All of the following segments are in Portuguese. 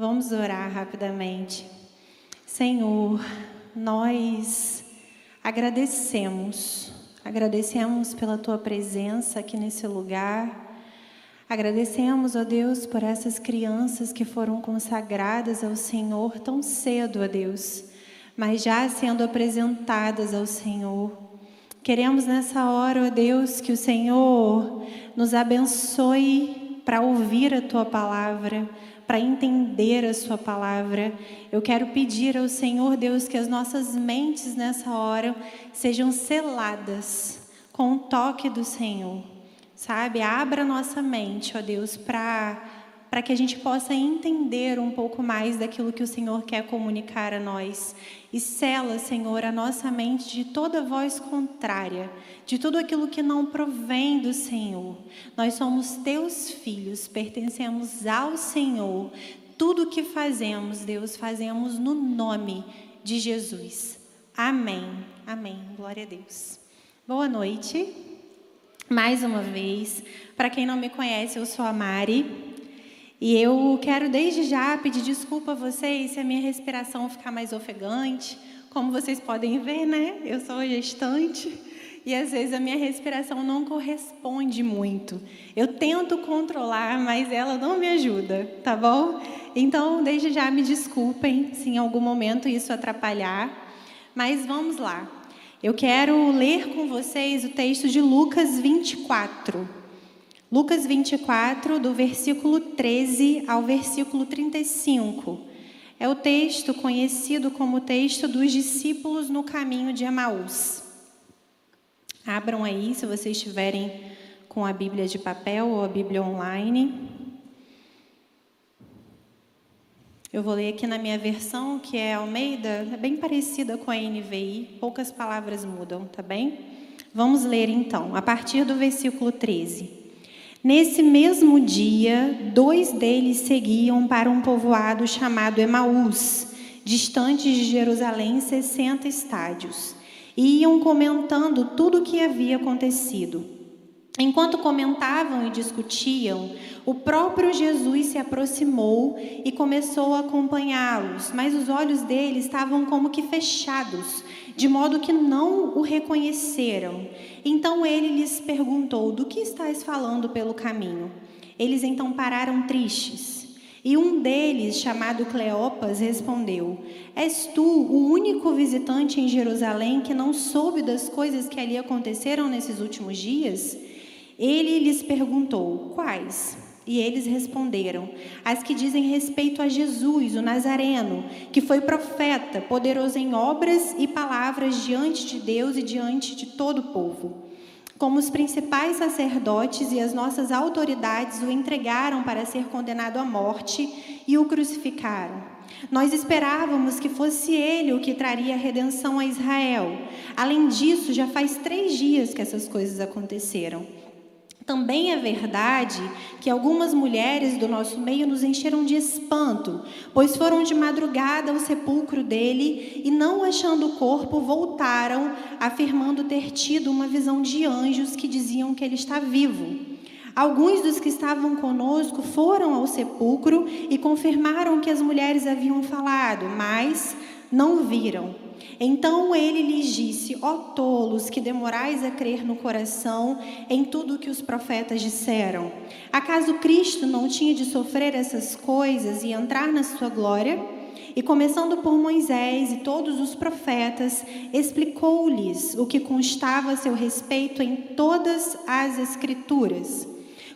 Vamos orar rapidamente. Senhor, nós agradecemos, agradecemos pela tua presença aqui nesse lugar. Agradecemos, ó Deus, por essas crianças que foram consagradas ao Senhor tão cedo, ó Deus, mas já sendo apresentadas ao Senhor. Queremos nessa hora, ó Deus, que o Senhor nos abençoe para ouvir a tua palavra para entender a Sua palavra. Eu quero pedir ao Senhor Deus que as nossas mentes nessa hora sejam seladas com o toque do Senhor, sabe? Abra nossa mente, ó Deus, para para que a gente possa entender um pouco mais daquilo que o Senhor quer comunicar a nós. E sela, Senhor, a nossa mente de toda voz contrária, de tudo aquilo que não provém do Senhor. Nós somos teus filhos, pertencemos ao Senhor. Tudo o que fazemos, Deus, fazemos no nome de Jesus. Amém. Amém. Glória a Deus. Boa noite. Mais uma vez, para quem não me conhece, eu sou a Mari. E eu quero desde já pedir desculpa a vocês se a minha respiração ficar mais ofegante. Como vocês podem ver, né? Eu sou gestante e às vezes a minha respiração não corresponde muito. Eu tento controlar, mas ela não me ajuda, tá bom? Então, desde já me desculpem se em algum momento isso atrapalhar. Mas vamos lá. Eu quero ler com vocês o texto de Lucas 24. Lucas 24, do versículo 13 ao versículo 35. É o texto conhecido como texto dos discípulos no caminho de Emaús. Abram aí, se vocês estiverem com a Bíblia de papel ou a Bíblia online. Eu vou ler aqui na minha versão, que é Almeida, é bem parecida com a NVI, poucas palavras mudam, tá bem? Vamos ler então, a partir do versículo 13. Nesse mesmo dia, dois deles seguiam para um povoado chamado Emaús, distante de Jerusalém 60 estádios, e iam comentando tudo o que havia acontecido. Enquanto comentavam e discutiam, o próprio Jesus se aproximou e começou a acompanhá-los, mas os olhos dele estavam como que fechados, de modo que não o reconheceram. Então ele lhes perguntou: Do que estás falando pelo caminho? Eles então pararam tristes. E um deles, chamado Cleopas, respondeu: És tu o único visitante em Jerusalém que não soube das coisas que ali aconteceram nesses últimos dias? Ele lhes perguntou: Quais? E eles responderam: As que dizem respeito a Jesus, o Nazareno, que foi profeta, poderoso em obras e palavras diante de Deus e diante de todo o povo. Como os principais sacerdotes e as nossas autoridades o entregaram para ser condenado à morte e o crucificaram. Nós esperávamos que fosse ele o que traria redenção a Israel. Além disso, já faz três dias que essas coisas aconteceram. Também é verdade que algumas mulheres do nosso meio nos encheram de espanto, pois foram de madrugada ao sepulcro dele e, não achando o corpo, voltaram, afirmando ter tido uma visão de anjos que diziam que ele está vivo. Alguns dos que estavam conosco foram ao sepulcro e confirmaram que as mulheres haviam falado, mas não viram. Então ele lhes disse: Ó tolos, que demorais a crer no coração em tudo o que os profetas disseram. Acaso Cristo não tinha de sofrer essas coisas e entrar na sua glória? E começando por Moisés e todos os profetas, explicou-lhes o que constava a seu respeito em todas as Escrituras.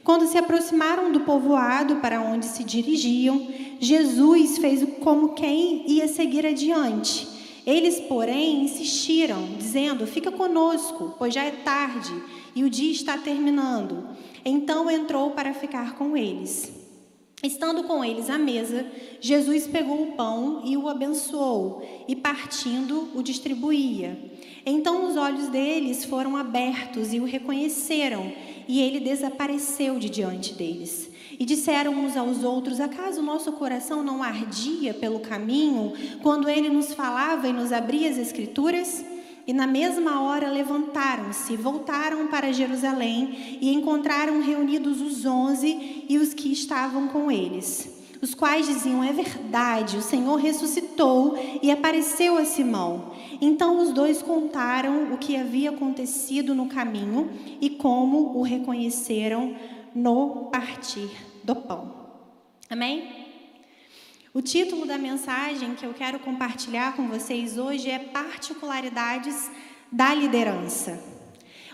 Quando se aproximaram do povoado para onde se dirigiam, Jesus fez como quem ia seguir adiante eles, porém, insistiram, dizendo: Fica conosco, pois já é tarde e o dia está terminando. Então entrou para ficar com eles. Estando com eles à mesa, Jesus pegou o pão e o abençoou, e partindo, o distribuía. Então os olhos deles foram abertos e o reconheceram, e ele desapareceu de diante deles. E disseram uns aos outros: Acaso nosso coração não ardia pelo caminho quando ele nos falava e nos abria as Escrituras? E na mesma hora levantaram-se, voltaram para Jerusalém e encontraram reunidos os onze e os que estavam com eles. os quais diziam: É verdade, o Senhor ressuscitou e apareceu a Simão. Então os dois contaram o que havia acontecido no caminho e como o reconheceram no partir do pão. Amém? O título da mensagem que eu quero compartilhar com vocês hoje é Particularidades da Liderança.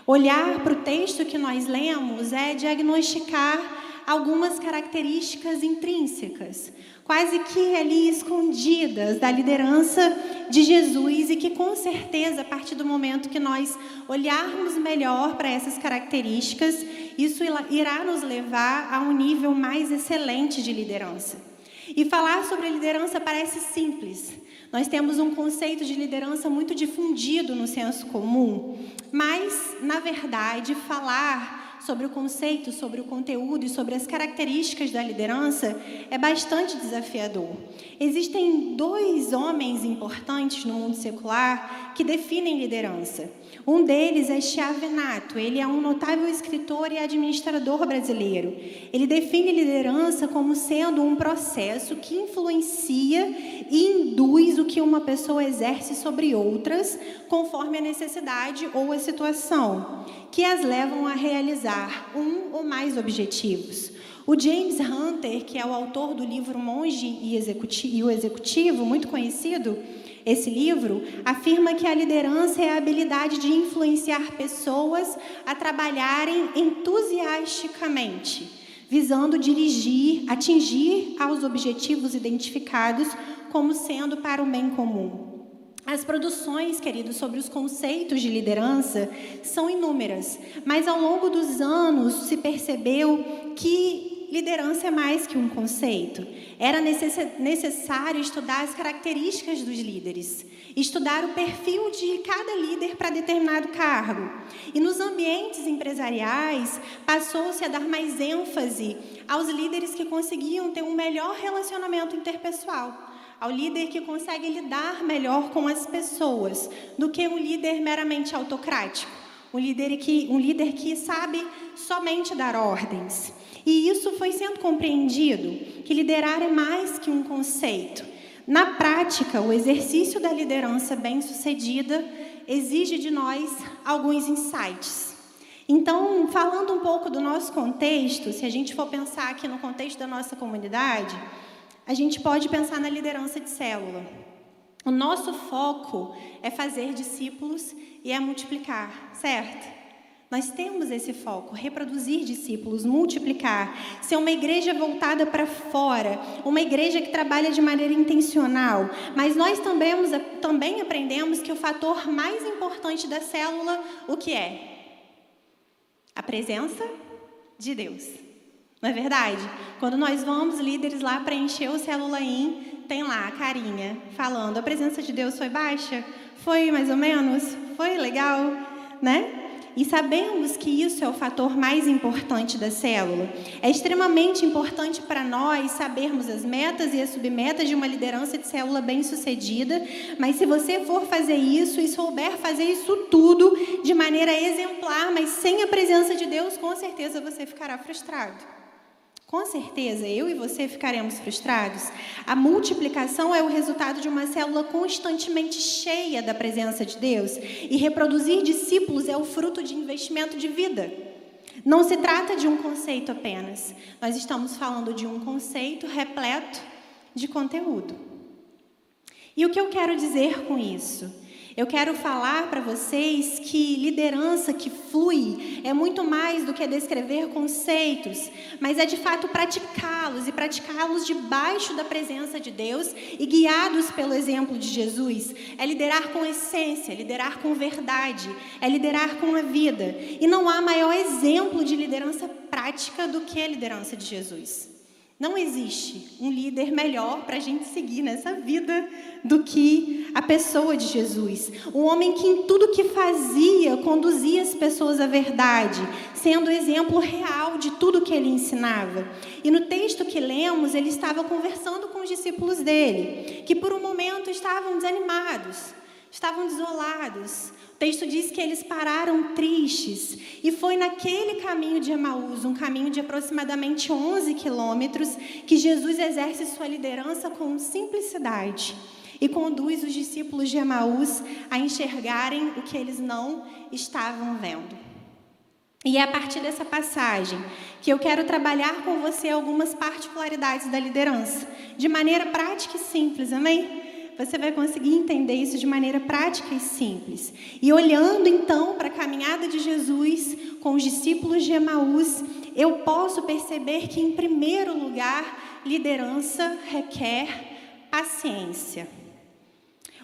Olhar para o texto que nós lemos é diagnosticar algumas características intrínsecas, quase que ali escondidas da liderança de Jesus e que com certeza, a partir do momento que nós olharmos melhor para essas características, isso irá nos levar a um nível mais excelente de liderança. E falar sobre liderança parece simples. Nós temos um conceito de liderança muito difundido no senso comum, mas, na verdade, falar sobre o conceito, sobre o conteúdo e sobre as características da liderança é bastante desafiador. Existem dois homens importantes no mundo secular que definem liderança. Um deles é Chiavenato, ele é um notável escritor e administrador brasileiro. Ele define liderança como sendo um processo que influencia e induz o que uma pessoa exerce sobre outras, conforme a necessidade ou a situação, que as levam a realizar um ou mais objetivos. O James Hunter, que é o autor do livro Monge e, o Executivo, muito conhecido, esse livro afirma que a liderança é a habilidade de influenciar pessoas a trabalharem entusiasticamente, visando dirigir, atingir aos objetivos identificados como sendo para o bem comum. As produções, queridos, sobre os conceitos de liderança são inúmeras, mas ao longo dos anos se percebeu que liderança é mais que um conceito. Era necessário estudar as características dos líderes, estudar o perfil de cada líder para determinado cargo. E nos ambientes empresariais, passou-se a dar mais ênfase aos líderes que conseguiam ter um melhor relacionamento interpessoal ao líder que consegue lidar melhor com as pessoas, do que um líder meramente autocrático, um líder que, um líder que sabe somente dar ordens. E isso foi sendo compreendido, que liderar é mais que um conceito. Na prática, o exercício da liderança bem-sucedida exige de nós alguns insights. Então, falando um pouco do nosso contexto, se a gente for pensar aqui no contexto da nossa comunidade, a gente pode pensar na liderança de célula. O nosso foco é fazer discípulos e é multiplicar, certo? Nós temos esse foco, reproduzir discípulos, multiplicar, ser uma igreja voltada para fora, uma igreja que trabalha de maneira intencional. Mas nós também, também aprendemos que o fator mais importante da célula, o que é? A presença de Deus. Não é verdade? Quando nós vamos, líderes lá preencher o célula in, tem lá a carinha falando: a presença de Deus foi baixa? Foi mais ou menos? Foi legal? Né? E sabemos que isso é o fator mais importante da célula. É extremamente importante para nós sabermos as metas e as submetas de uma liderança de célula bem-sucedida, mas se você for fazer isso e souber fazer isso tudo de maneira exemplar, mas sem a presença de Deus, com certeza você ficará frustrado. Com certeza, eu e você ficaremos frustrados. A multiplicação é o resultado de uma célula constantemente cheia da presença de Deus. E reproduzir discípulos é o fruto de investimento de vida. Não se trata de um conceito apenas. Nós estamos falando de um conceito repleto de conteúdo. E o que eu quero dizer com isso? Eu quero falar para vocês que liderança que flui é muito mais do que descrever conceitos, mas é de fato praticá-los e praticá-los debaixo da presença de Deus e guiados pelo exemplo de Jesus. É liderar com essência, liderar com verdade, é liderar com a vida. E não há maior exemplo de liderança prática do que a liderança de Jesus. Não existe um líder melhor para a gente seguir nessa vida do que a pessoa de Jesus. Um homem que em tudo que fazia conduzia as pessoas à verdade, sendo exemplo real de tudo que ele ensinava. E no texto que lemos, ele estava conversando com os discípulos dele, que por um momento estavam desanimados, estavam desolados. O texto diz que eles pararam tristes. E foi naquele caminho de Emaús, um caminho de aproximadamente 11 quilômetros, que Jesus exerce sua liderança com simplicidade e conduz os discípulos de Emaús a enxergarem o que eles não estavam vendo. E é a partir dessa passagem que eu quero trabalhar com você algumas particularidades da liderança, de maneira prática e simples, amém? Você vai conseguir entender isso de maneira prática e simples. E olhando então para a caminhada de Jesus com os discípulos de Emaús, eu posso perceber que, em primeiro lugar, liderança requer paciência.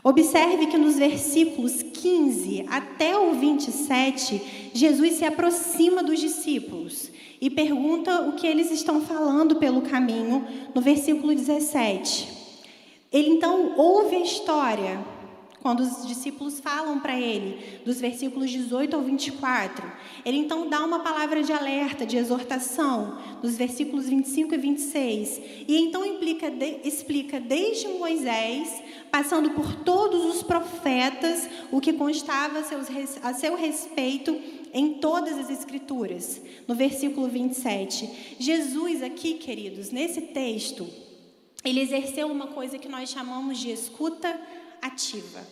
Observe que nos versículos 15 até o 27, Jesus se aproxima dos discípulos e pergunta o que eles estão falando pelo caminho, no versículo 17. Ele então ouve a história quando os discípulos falam para ele, dos versículos 18 ao 24, ele então dá uma palavra de alerta, de exortação, nos versículos 25 e 26. E então implica, de, explica desde Moisés, passando por todos os profetas, o que constava a, seus, a seu respeito em todas as Escrituras. No versículo 27. Jesus, aqui, queridos, nesse texto, ele exerceu uma coisa que nós chamamos de escuta ativa.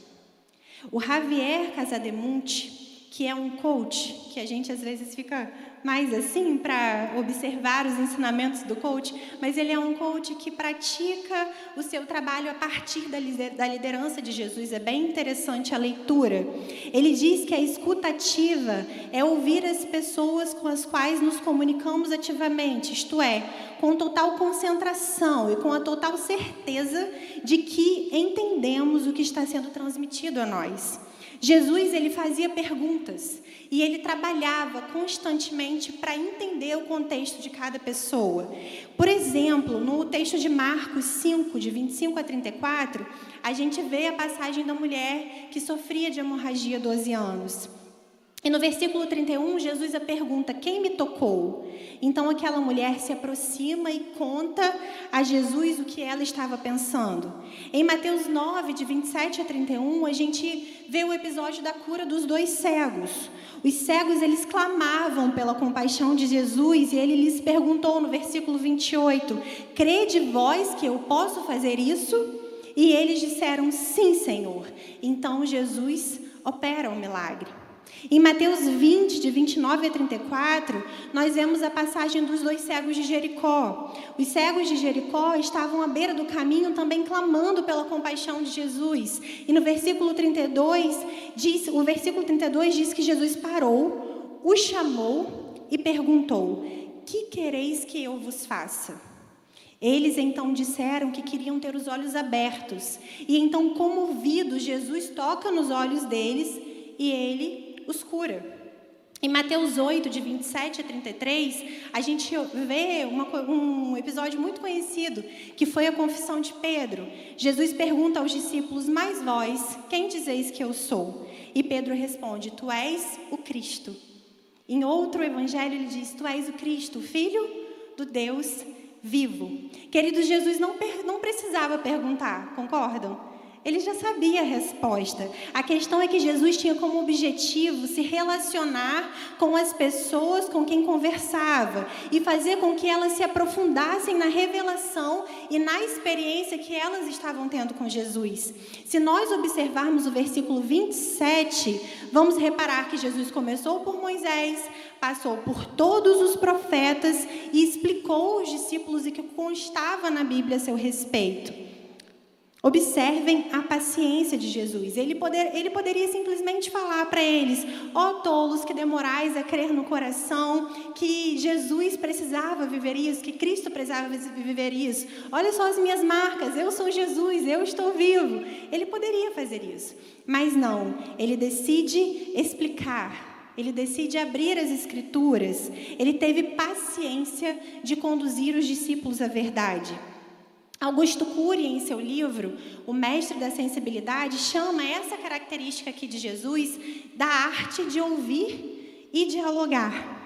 O Javier Casademonte, que é um coach, que a gente às vezes fica mais assim para observar os ensinamentos do coach, mas ele é um coach que pratica o seu trabalho a partir da liderança de Jesus. É bem interessante a leitura. Ele diz que a escutativa é ouvir as pessoas com as quais nos comunicamos ativamente, isto é, com total concentração e com a total certeza de que entendemos o que está sendo transmitido a nós. Jesus ele fazia perguntas e ele trabalhava constantemente para entender o contexto de cada pessoa. Por exemplo, no texto de Marcos 5, de 25 a 34, a gente vê a passagem da mulher que sofria de hemorragia 12 anos. E no versículo 31, Jesus a pergunta: Quem me tocou? Então aquela mulher se aproxima e conta a Jesus o que ela estava pensando. Em Mateus 9, de 27 a 31, a gente vê o episódio da cura dos dois cegos. Os cegos, eles clamavam pela compaixão de Jesus e ele lhes perguntou no versículo 28: Crede vós que eu posso fazer isso? E eles disseram: Sim, Senhor. Então Jesus opera o milagre. Em Mateus 20, de 29 a 34, nós vemos a passagem dos dois cegos de Jericó. Os cegos de Jericó estavam à beira do caminho também clamando pela compaixão de Jesus. E no versículo 32, diz, o versículo 32 diz que Jesus parou, os chamou e perguntou: Que quereis que eu vos faça? Eles então disseram que queriam ter os olhos abertos. E então, comovido, Jesus toca nos olhos deles e ele os cura. Em Mateus 8, de 27 a 33, a gente vê uma, um episódio muito conhecido, que foi a confissão de Pedro. Jesus pergunta aos discípulos: Mas vós, quem dizeis que eu sou? E Pedro responde: Tu és o Cristo. Em outro evangelho, ele diz: Tu és o Cristo, filho do Deus vivo. Queridos, Jesus não, não precisava perguntar, concordam? Ele já sabia a resposta. A questão é que Jesus tinha como objetivo se relacionar com as pessoas com quem conversava e fazer com que elas se aprofundassem na revelação e na experiência que elas estavam tendo com Jesus. Se nós observarmos o versículo 27, vamos reparar que Jesus começou por Moisés, passou por todos os profetas e explicou aos discípulos o que constava na Bíblia a seu respeito. Observem a paciência de Jesus. Ele, poder, ele poderia simplesmente falar para eles: ó oh, tolos que demorais a crer no coração, que Jesus precisava viver isso, que Cristo precisava viver isso. Olha só as minhas marcas, eu sou Jesus, eu estou vivo. Ele poderia fazer isso, mas não. Ele decide explicar. Ele decide abrir as escrituras. Ele teve paciência de conduzir os discípulos à verdade. Augusto Cury, em seu livro, O Mestre da Sensibilidade, chama essa característica aqui de Jesus da arte de ouvir e dialogar.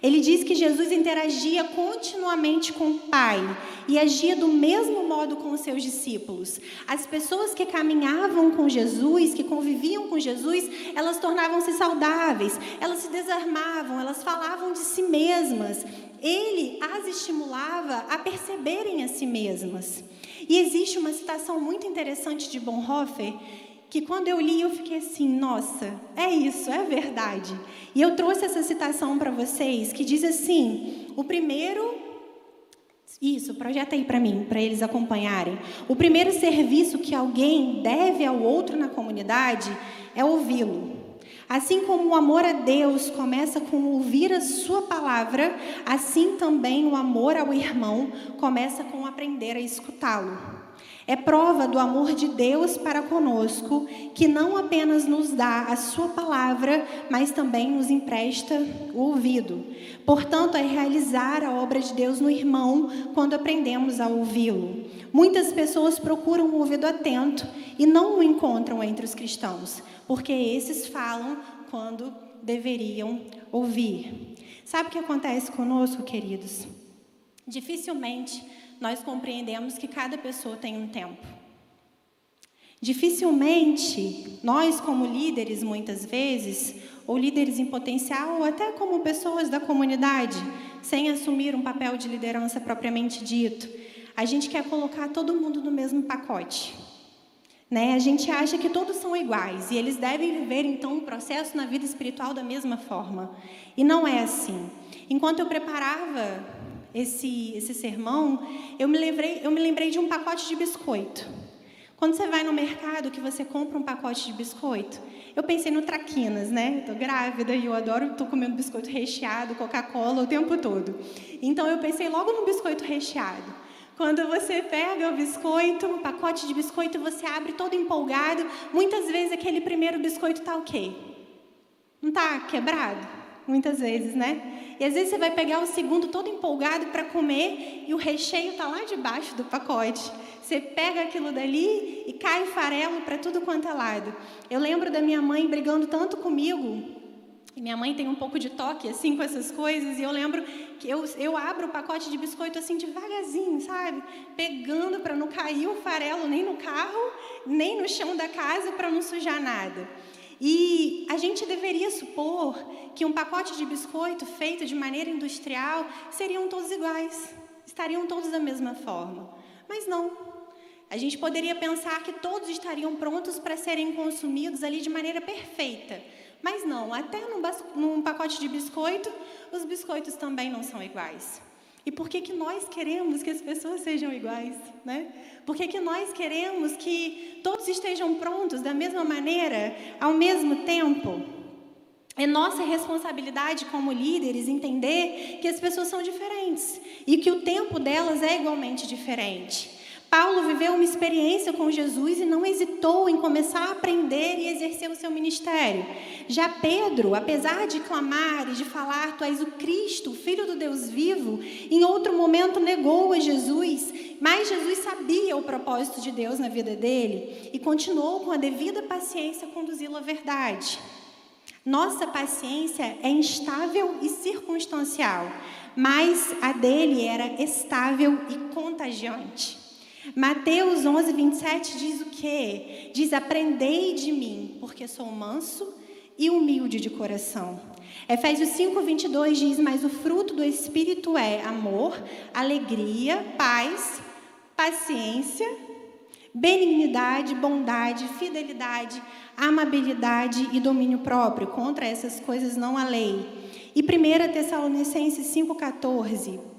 Ele diz que Jesus interagia continuamente com o Pai e agia do mesmo modo com os seus discípulos. As pessoas que caminhavam com Jesus, que conviviam com Jesus, elas tornavam-se saudáveis, elas se desarmavam, elas falavam de si mesmas. Ele as estimulava a perceberem a si mesmas. E existe uma citação muito interessante de Bonhoeffer que quando eu li eu fiquei assim, nossa, é isso, é verdade. E eu trouxe essa citação para vocês que diz assim: o primeiro isso, projeta aí para mim, para eles acompanharem. O primeiro serviço que alguém deve ao outro na comunidade é ouvi-lo. Assim como o amor a Deus começa com ouvir a sua palavra, assim também o amor ao irmão começa com aprender a escutá-lo. É prova do amor de Deus para conosco, que não apenas nos dá a Sua palavra, mas também nos empresta o ouvido. Portanto, é realizar a obra de Deus no irmão quando aprendemos a ouvi-lo. Muitas pessoas procuram o ouvido atento e não o encontram entre os cristãos, porque esses falam quando deveriam ouvir. Sabe o que acontece conosco, queridos? Dificilmente nós compreendemos que cada pessoa tem um tempo. Dificilmente nós, como líderes, muitas vezes, ou líderes em potencial, ou até como pessoas da comunidade, sem assumir um papel de liderança propriamente dito, a gente quer colocar todo mundo no mesmo pacote. Né? A gente acha que todos são iguais e eles devem viver então um processo na vida espiritual da mesma forma. E não é assim. Enquanto eu preparava esse, esse sermão, eu me, lembrei, eu me lembrei de um pacote de biscoito. Quando você vai no mercado que você compra um pacote de biscoito, eu pensei no traquinas, né? Estou grávida e eu adoro, estou comendo biscoito recheado, Coca-Cola o tempo todo. Então eu pensei logo no biscoito recheado. Quando você pega o biscoito, um pacote de biscoito, você abre todo empolgado, muitas vezes aquele primeiro biscoito está o quê? Não está quebrado? Muitas vezes, né? E às vezes você vai pegar o segundo todo empolgado para comer e o recheio está lá debaixo do pacote. Você pega aquilo dali e cai farelo para tudo quanto é lado. Eu lembro da minha mãe brigando tanto comigo. E minha mãe tem um pouco de toque assim com essas coisas. E eu lembro eu, eu abro o pacote de biscoito assim devagarzinho, sabe? Pegando para não cair o farelo nem no carro, nem no chão da casa para não sujar nada. E a gente deveria supor que um pacote de biscoito feito de maneira industrial seriam todos iguais, estariam todos da mesma forma. Mas não. A gente poderia pensar que todos estariam prontos para serem consumidos ali de maneira perfeita. Mas não, até num, num pacote de biscoito, os biscoitos também não são iguais. E por que, que nós queremos que as pessoas sejam iguais? Né? Por que, que nós queremos que todos estejam prontos da mesma maneira, ao mesmo tempo? É nossa responsabilidade como líderes entender que as pessoas são diferentes e que o tempo delas é igualmente diferente. Paulo viveu uma experiência com Jesus e não hesitou em começar a aprender e exercer o seu ministério. Já Pedro, apesar de clamar e de falar, Tu és o Cristo, Filho do Deus vivo, em outro momento negou a Jesus, mas Jesus sabia o propósito de Deus na vida dele e continuou com a devida paciência conduzi-lo à verdade. Nossa paciência é instável e circunstancial, mas a dele era estável e contagiante. Mateus 11, 27 diz o quê? Diz: Aprendei de mim, porque sou manso e humilde de coração. Efésios 5, 22 diz: Mas o fruto do Espírito é amor, alegria, paz, paciência, benignidade, bondade, fidelidade, amabilidade e domínio próprio. Contra essas coisas não há lei. E 1 Tessalonicenses 5,14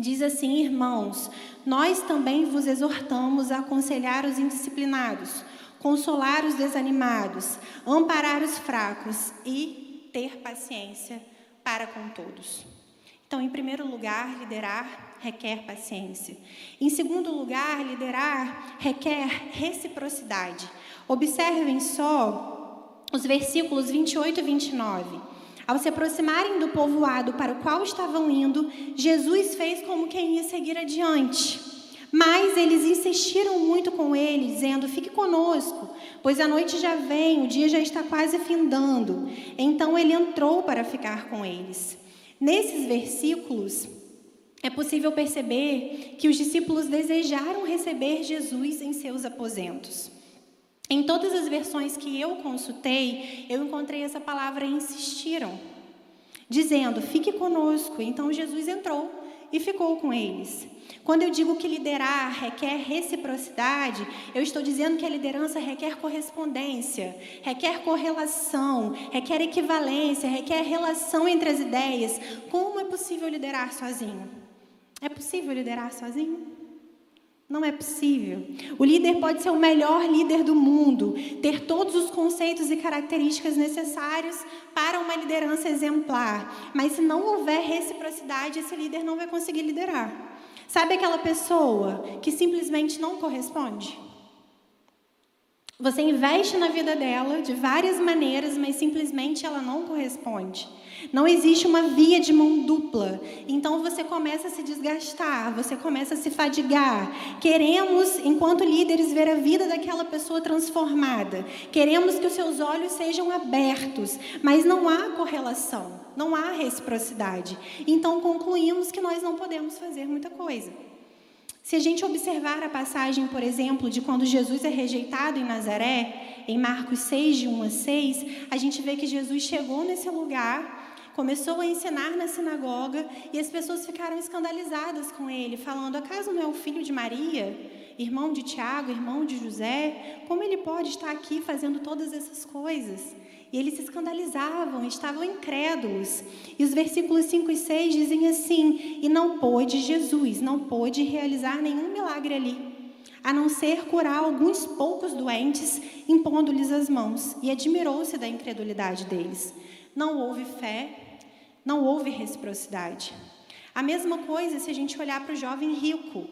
diz assim: Irmãos, nós também vos exortamos a aconselhar os indisciplinados, consolar os desanimados, amparar os fracos e ter paciência para com todos. Então, em primeiro lugar, liderar requer paciência. Em segundo lugar, liderar requer reciprocidade. Observem só os versículos 28 e 29. Ao se aproximarem do povoado para o qual estavam indo, Jesus fez como quem ia seguir adiante. Mas eles insistiram muito com ele, dizendo: Fique conosco, pois a noite já vem, o dia já está quase findando. Então ele entrou para ficar com eles. Nesses versículos, é possível perceber que os discípulos desejaram receber Jesus em seus aposentos. Em todas as versões que eu consultei, eu encontrei essa palavra insistiram, dizendo: fique conosco. Então Jesus entrou e ficou com eles. Quando eu digo que liderar requer reciprocidade, eu estou dizendo que a liderança requer correspondência, requer correlação, requer equivalência, requer relação entre as ideias. Como é possível liderar sozinho? É possível liderar sozinho? Não é possível. O líder pode ser o melhor líder do mundo, ter todos os conceitos e características necessários para uma liderança exemplar, mas se não houver reciprocidade, esse líder não vai conseguir liderar. Sabe aquela pessoa que simplesmente não corresponde? Você investe na vida dela de várias maneiras, mas simplesmente ela não corresponde. Não existe uma via de mão dupla. Então você começa a se desgastar, você começa a se fadigar. Queremos, enquanto líderes, ver a vida daquela pessoa transformada. Queremos que os seus olhos sejam abertos, mas não há correlação, não há reciprocidade. Então concluímos que nós não podemos fazer muita coisa. Se a gente observar a passagem, por exemplo, de quando Jesus é rejeitado em Nazaré, em Marcos 6, de 1 a 6, a gente vê que Jesus chegou nesse lugar começou a ensinar na sinagoga e as pessoas ficaram escandalizadas com ele, falando: acaso não é o filho de Maria, irmão de Tiago, irmão de José? Como ele pode estar aqui fazendo todas essas coisas? E eles se escandalizavam, estavam incrédulos. E os versículos 5 e 6 dizem assim: E não pôde Jesus, não pôde realizar nenhum milagre ali, a não ser curar alguns poucos doentes, impondo-lhes as mãos, e admirou-se da incredulidade deles. Não houve fé não houve reciprocidade. A mesma coisa se a gente olhar para o jovem rico.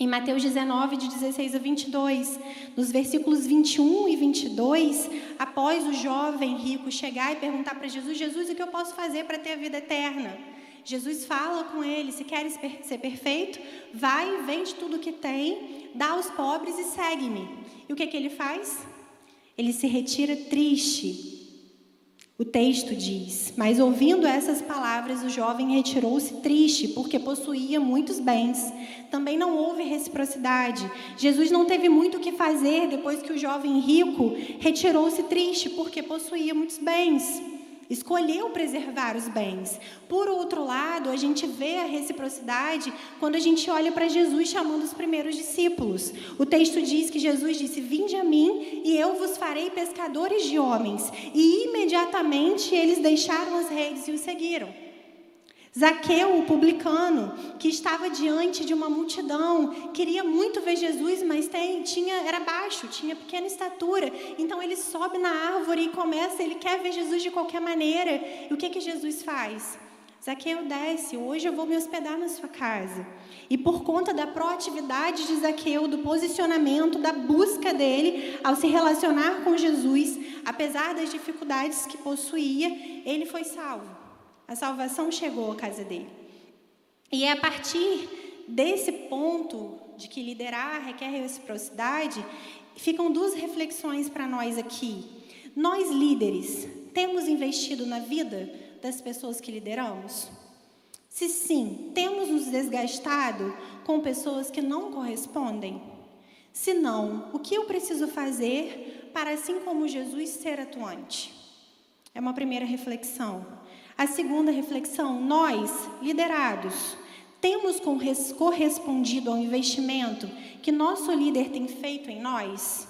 Em Mateus 19, de 16 a 22, nos versículos 21 e 22, após o jovem rico chegar e perguntar para Jesus: Jesus, o que eu posso fazer para ter a vida eterna? Jesus fala com ele: se queres ser perfeito, vai, vende tudo que tem, dá aos pobres e segue-me. E o que, que ele faz? Ele se retira triste, o texto diz: Mas ouvindo essas palavras, o jovem retirou-se triste, porque possuía muitos bens. Também não houve reciprocidade. Jesus não teve muito o que fazer depois que o jovem rico retirou-se triste, porque possuía muitos bens escolheu preservar os bens. Por outro lado, a gente vê a reciprocidade quando a gente olha para Jesus chamando os primeiros discípulos. O texto diz que Jesus disse: Vinde a mim e eu vos farei pescadores de homens. E imediatamente eles deixaram as redes e o seguiram. Zaqueu, o publicano, que estava diante de uma multidão, queria muito ver Jesus, mas tem, tinha, era baixo, tinha pequena estatura. Então ele sobe na árvore e começa, ele quer ver Jesus de qualquer maneira. E o que que Jesus faz? Zaqueu desce, hoje eu vou me hospedar na sua casa. E por conta da proatividade de Zaqueu, do posicionamento, da busca dele ao se relacionar com Jesus, apesar das dificuldades que possuía, ele foi salvo. A salvação chegou à casa dele. E é a partir desse ponto de que liderar requer reciprocidade, ficam duas reflexões para nós aqui. Nós líderes temos investido na vida das pessoas que lideramos? Se sim, temos nos desgastado com pessoas que não correspondem? Se não, o que eu preciso fazer para, assim como Jesus, ser atuante? É uma primeira reflexão. A segunda reflexão: nós, liderados, temos correspondido ao investimento que nosso líder tem feito em nós?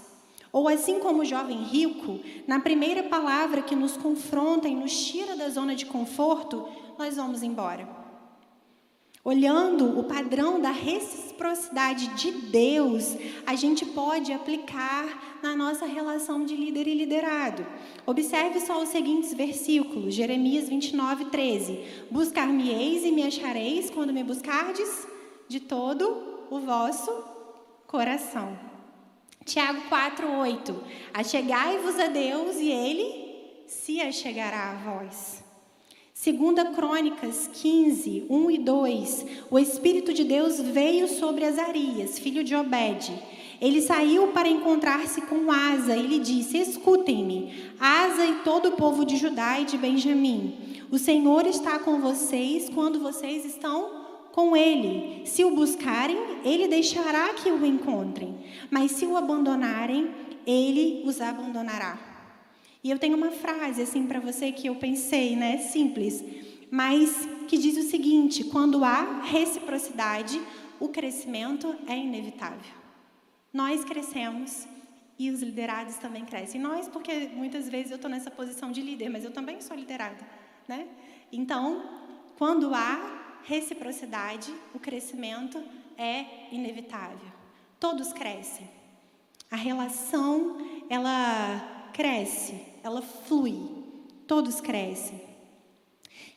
Ou assim como o jovem rico, na primeira palavra que nos confronta e nos tira da zona de conforto, nós vamos embora. Olhando o padrão da reciprocidade de Deus, a gente pode aplicar na nossa relação de líder e liderado. Observe só os seguintes versículos, Jeremias 29, 13. Buscar-me-eis e me achareis quando me buscardes de todo o vosso coração. Tiago 4, 8. Achegai-vos a Deus e ele se achegará a vós. Segunda Crônicas 15, 1 e 2, o Espírito de Deus veio sobre Azarias, filho de Obed. Ele saiu para encontrar-se com Asa e lhe disse: Escutem-me, Asa e todo o povo de Judá e de Benjamim. O Senhor está com vocês quando vocês estão com Ele. Se o buscarem, Ele deixará que o encontrem. Mas se o abandonarem, Ele os abandonará. E eu tenho uma frase assim para você que eu pensei, né? Simples, mas que diz o seguinte: quando há reciprocidade, o crescimento é inevitável. Nós crescemos e os liderados também crescem. Nós, porque muitas vezes eu estou nessa posição de líder, mas eu também sou liderada, né? Então, quando há reciprocidade, o crescimento é inevitável. Todos crescem. A relação, ela cresce, ela flui. Todos crescem.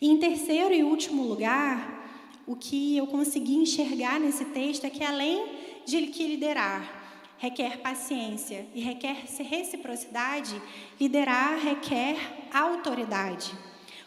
E em terceiro e último lugar, o que eu consegui enxergar nesse texto é que além de que liderar requer paciência e requer reciprocidade, liderar requer autoridade.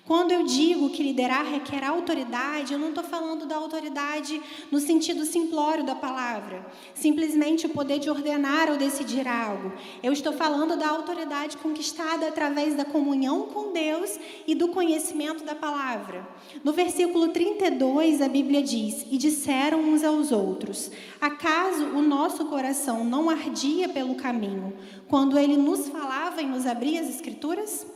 Quando eu digo que liderar requer autoridade, eu não estou falando da autoridade no sentido simplório da palavra, simplesmente o poder de ordenar ou decidir algo. Eu estou falando da autoridade conquistada através da comunhão com Deus e do conhecimento da palavra. No versículo 32, a Bíblia diz: E disseram uns aos outros: Acaso o nosso coração não ardia pelo caminho, quando ele nos falava e nos abria as Escrituras?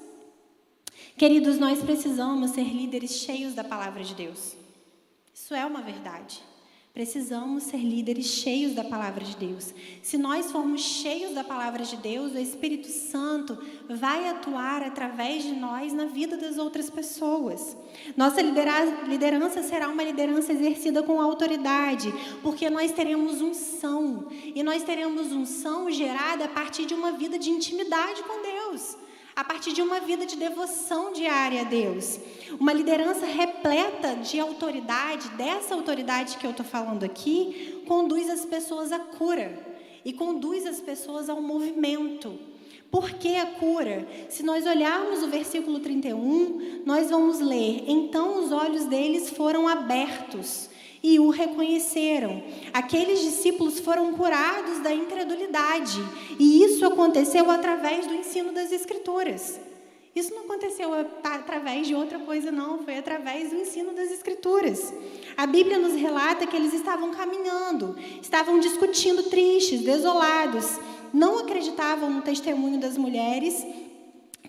Queridos, nós precisamos ser líderes cheios da palavra de Deus. Isso é uma verdade. Precisamos ser líderes cheios da palavra de Deus. Se nós formos cheios da palavra de Deus, o Espírito Santo vai atuar através de nós na vida das outras pessoas. Nossa liderança será uma liderança exercida com autoridade, porque nós teremos unção. E nós teremos unção gerada a partir de uma vida de intimidade com Deus a partir de uma vida de devoção diária a Deus. Uma liderança repleta de autoridade, dessa autoridade que eu estou falando aqui, conduz as pessoas à cura e conduz as pessoas ao movimento. Por que a cura? Se nós olharmos o versículo 31, nós vamos ler: Então os olhos deles foram abertos e o reconheceram. Aqueles discípulos foram curados da incredulidade, e isso aconteceu através do ensino das Escrituras. Isso não aconteceu através de outra coisa, não, foi através do ensino das Escrituras. A Bíblia nos relata que eles estavam caminhando, estavam discutindo tristes, desolados, não acreditavam no testemunho das mulheres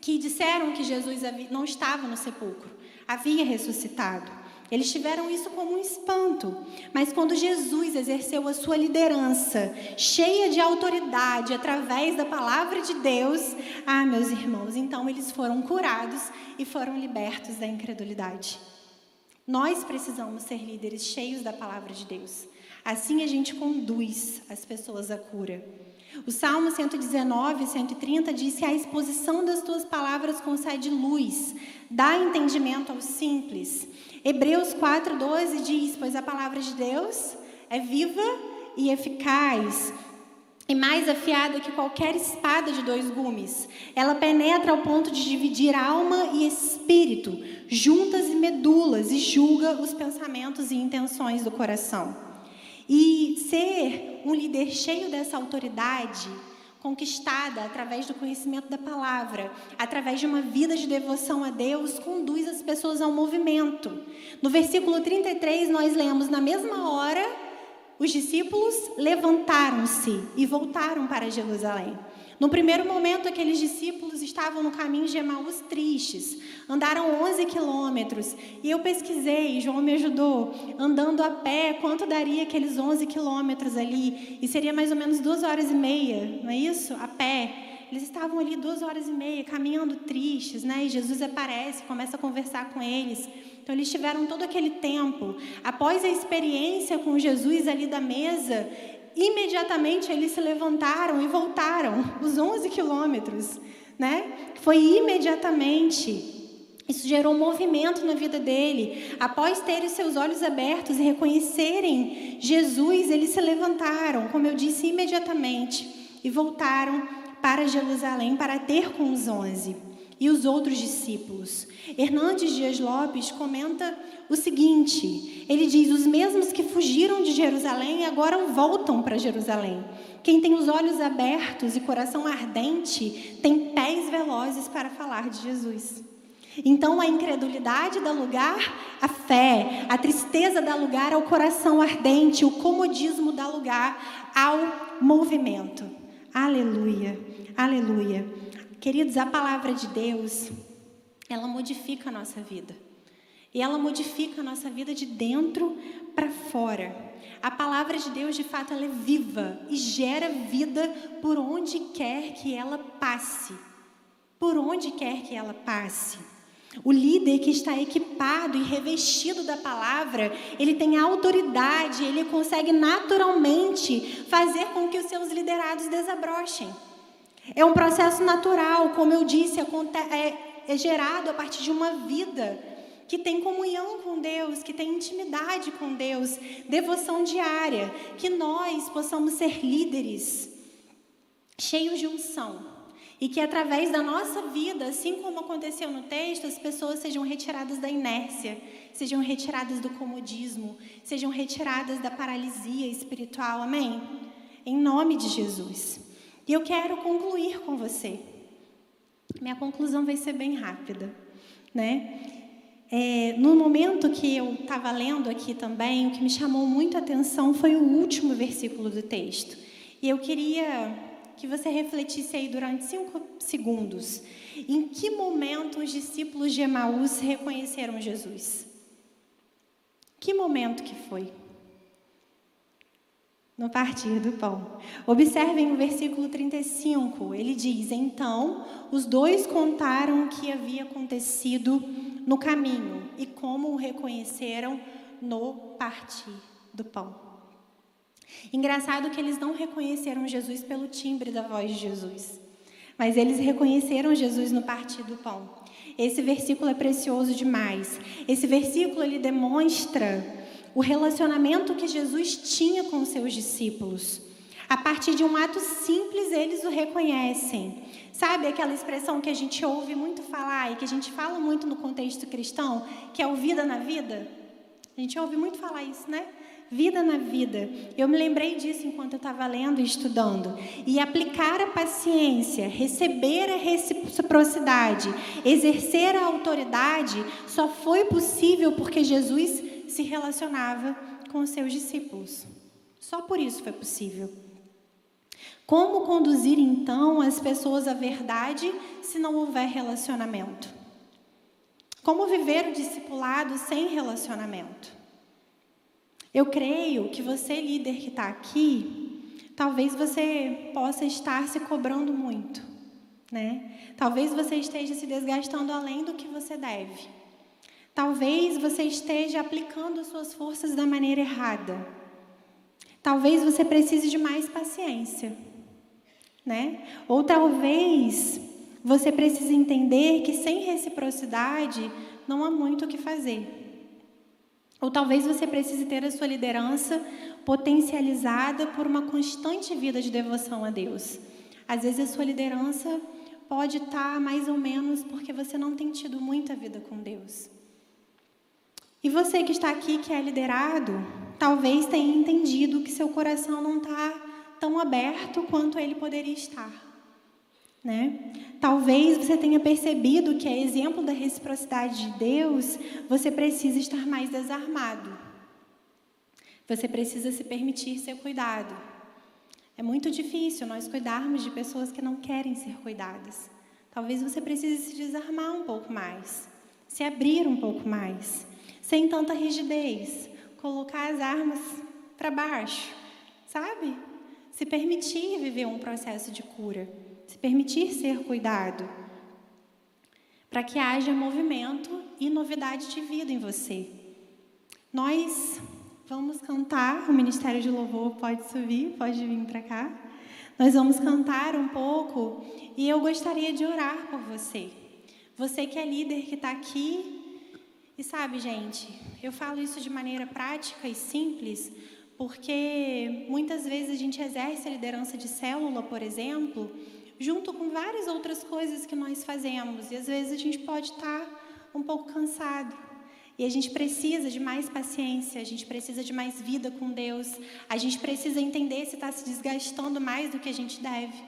que disseram que Jesus não estava no sepulcro, havia ressuscitado. Eles tiveram isso como um espanto. Mas quando Jesus exerceu a sua liderança, cheia de autoridade, através da palavra de Deus, ah, meus irmãos, então eles foram curados e foram libertos da incredulidade. Nós precisamos ser líderes cheios da palavra de Deus. Assim a gente conduz as pessoas à cura. O Salmo 119, 130 diz que a exposição das tuas palavras concede luz, dá entendimento aos simples. Hebreus 4,12 diz: Pois a palavra de Deus é viva e eficaz, e mais afiada que qualquer espada de dois gumes. Ela penetra ao ponto de dividir alma e espírito, juntas e medulas, e julga os pensamentos e intenções do coração. E ser um líder cheio dessa autoridade conquistada através do conhecimento da palavra, através de uma vida de devoção a Deus, conduz as pessoas ao movimento. No versículo 33, nós lemos: Na mesma hora, os discípulos levantaram-se e voltaram para Jerusalém. No primeiro momento, aqueles discípulos estavam no caminho de Emaús tristes. Andaram 11 quilômetros. E eu pesquisei, João me ajudou, andando a pé, quanto daria aqueles 11 quilômetros ali? E seria mais ou menos duas horas e meia, não é isso? A pé. Eles estavam ali duas horas e meia, caminhando tristes, né? E Jesus aparece, começa a conversar com eles. Então, eles tiveram todo aquele tempo. Após a experiência com Jesus ali da mesa, imediatamente eles se levantaram e voltaram os 11 quilômetros, né? Foi imediatamente. Isso gerou um movimento na vida dele. Após terem seus olhos abertos e reconhecerem Jesus, eles se levantaram, como eu disse, imediatamente e voltaram para Jerusalém para ter com os onze e os outros discípulos. Hernandes Dias Lopes comenta o seguinte: ele diz: os mesmos que fugiram de Jerusalém agora voltam para Jerusalém. Quem tem os olhos abertos e coração ardente tem pés velozes para falar de Jesus. Então a incredulidade dá lugar à fé, a tristeza dá lugar ao coração ardente, o comodismo dá lugar ao movimento. Aleluia, aleluia. Queridos, a palavra de Deus, ela modifica a nossa vida. E ela modifica a nossa vida de dentro para fora. A palavra de Deus, de fato, ela é viva e gera vida por onde quer que ela passe. Por onde quer que ela passe. O líder que está equipado e revestido da palavra, ele tem autoridade, ele consegue naturalmente fazer com que os seus liderados desabrochem. É um processo natural, como eu disse, é, é gerado a partir de uma vida que tem comunhão com Deus, que tem intimidade com Deus, devoção diária, que nós possamos ser líderes cheios de unção e que através da nossa vida, assim como aconteceu no texto, as pessoas sejam retiradas da inércia, sejam retiradas do comodismo, sejam retiradas da paralisia espiritual. Amém? Em nome de Jesus. E eu quero concluir com você. Minha conclusão vai ser bem rápida, né? É, no momento que eu estava lendo aqui também, o que me chamou muito a atenção foi o último versículo do texto. E eu queria que você refletisse aí durante cinco segundos. Em que momento os discípulos de Emaús reconheceram Jesus? Que momento que foi? No partir do pão. Observem o versículo 35. Ele diz: Então os dois contaram o que havia acontecido no caminho e como o reconheceram no partir do pão. Engraçado que eles não reconheceram Jesus pelo timbre da voz de Jesus, mas eles reconheceram Jesus no partir do pão. Esse versículo é precioso demais. Esse versículo ele demonstra o relacionamento que Jesus tinha com seus discípulos. A partir de um ato simples, eles o reconhecem. Sabe aquela expressão que a gente ouve muito falar e que a gente fala muito no contexto cristão, que é o vida na vida? A gente ouve muito falar isso, né? Vida na vida. Eu me lembrei disso enquanto eu estava lendo e estudando. E aplicar a paciência, receber a reciprocidade, exercer a autoridade, só foi possível porque Jesus se relacionava com os seus discípulos. Só por isso foi possível. Como conduzir então as pessoas à verdade se não houver relacionamento? Como viver o discipulado sem relacionamento? Eu creio que você, líder que está aqui, talvez você possa estar se cobrando muito, né? Talvez você esteja se desgastando além do que você deve. Talvez você esteja aplicando suas forças da maneira errada. Talvez você precise de mais paciência né? Ou talvez você precise entender que sem reciprocidade não há muito o que fazer. Ou talvez você precise ter a sua liderança potencializada por uma constante vida de devoção a Deus. Às vezes a sua liderança pode estar mais ou menos porque você não tem tido muita vida com Deus. E você que está aqui, que é liderado, talvez tenha entendido que seu coração não está tão aberto quanto ele poderia estar. Né? Talvez você tenha percebido que, a exemplo da reciprocidade de Deus, você precisa estar mais desarmado. Você precisa se permitir ser cuidado. É muito difícil nós cuidarmos de pessoas que não querem ser cuidadas. Talvez você precise se desarmar um pouco mais, se abrir um pouco mais, sem tanta rigidez, colocar as armas para baixo, sabe? se permitir viver um processo de cura, se permitir ser cuidado, para que haja movimento e novidade de vida em você. Nós vamos cantar, o Ministério de Louvor pode subir, pode vir para cá. Nós vamos cantar um pouco e eu gostaria de orar por você. Você que é líder que está aqui. E sabe, gente, eu falo isso de maneira prática e simples, porque muitas vezes a gente exerce a liderança de célula, por exemplo, junto com várias outras coisas que nós fazemos, e às vezes a gente pode estar um pouco cansado. E a gente precisa de mais paciência, a gente precisa de mais vida com Deus, a gente precisa entender se está se desgastando mais do que a gente deve.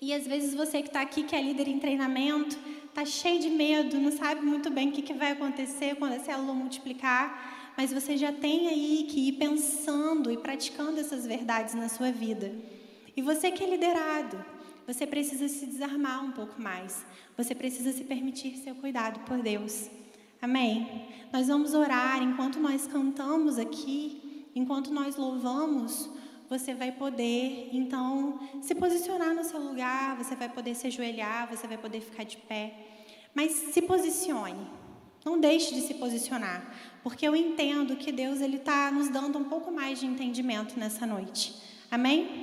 E às vezes você que está aqui, que é líder em treinamento, está cheio de medo, não sabe muito bem o que, que vai acontecer quando a célula multiplicar, mas você já tem aí que ir pensando e praticando essas verdades na sua vida. E você que é liderado, você precisa se desarmar um pouco mais. Você precisa se permitir ser cuidado por Deus. Amém? Nós vamos orar enquanto nós cantamos aqui, enquanto nós louvamos você vai poder, então, se posicionar no seu lugar, você vai poder se ajoelhar, você vai poder ficar de pé. Mas se posicione. Não deixe de se posicionar, porque eu entendo que Deus ele está nos dando um pouco mais de entendimento nessa noite. Amém?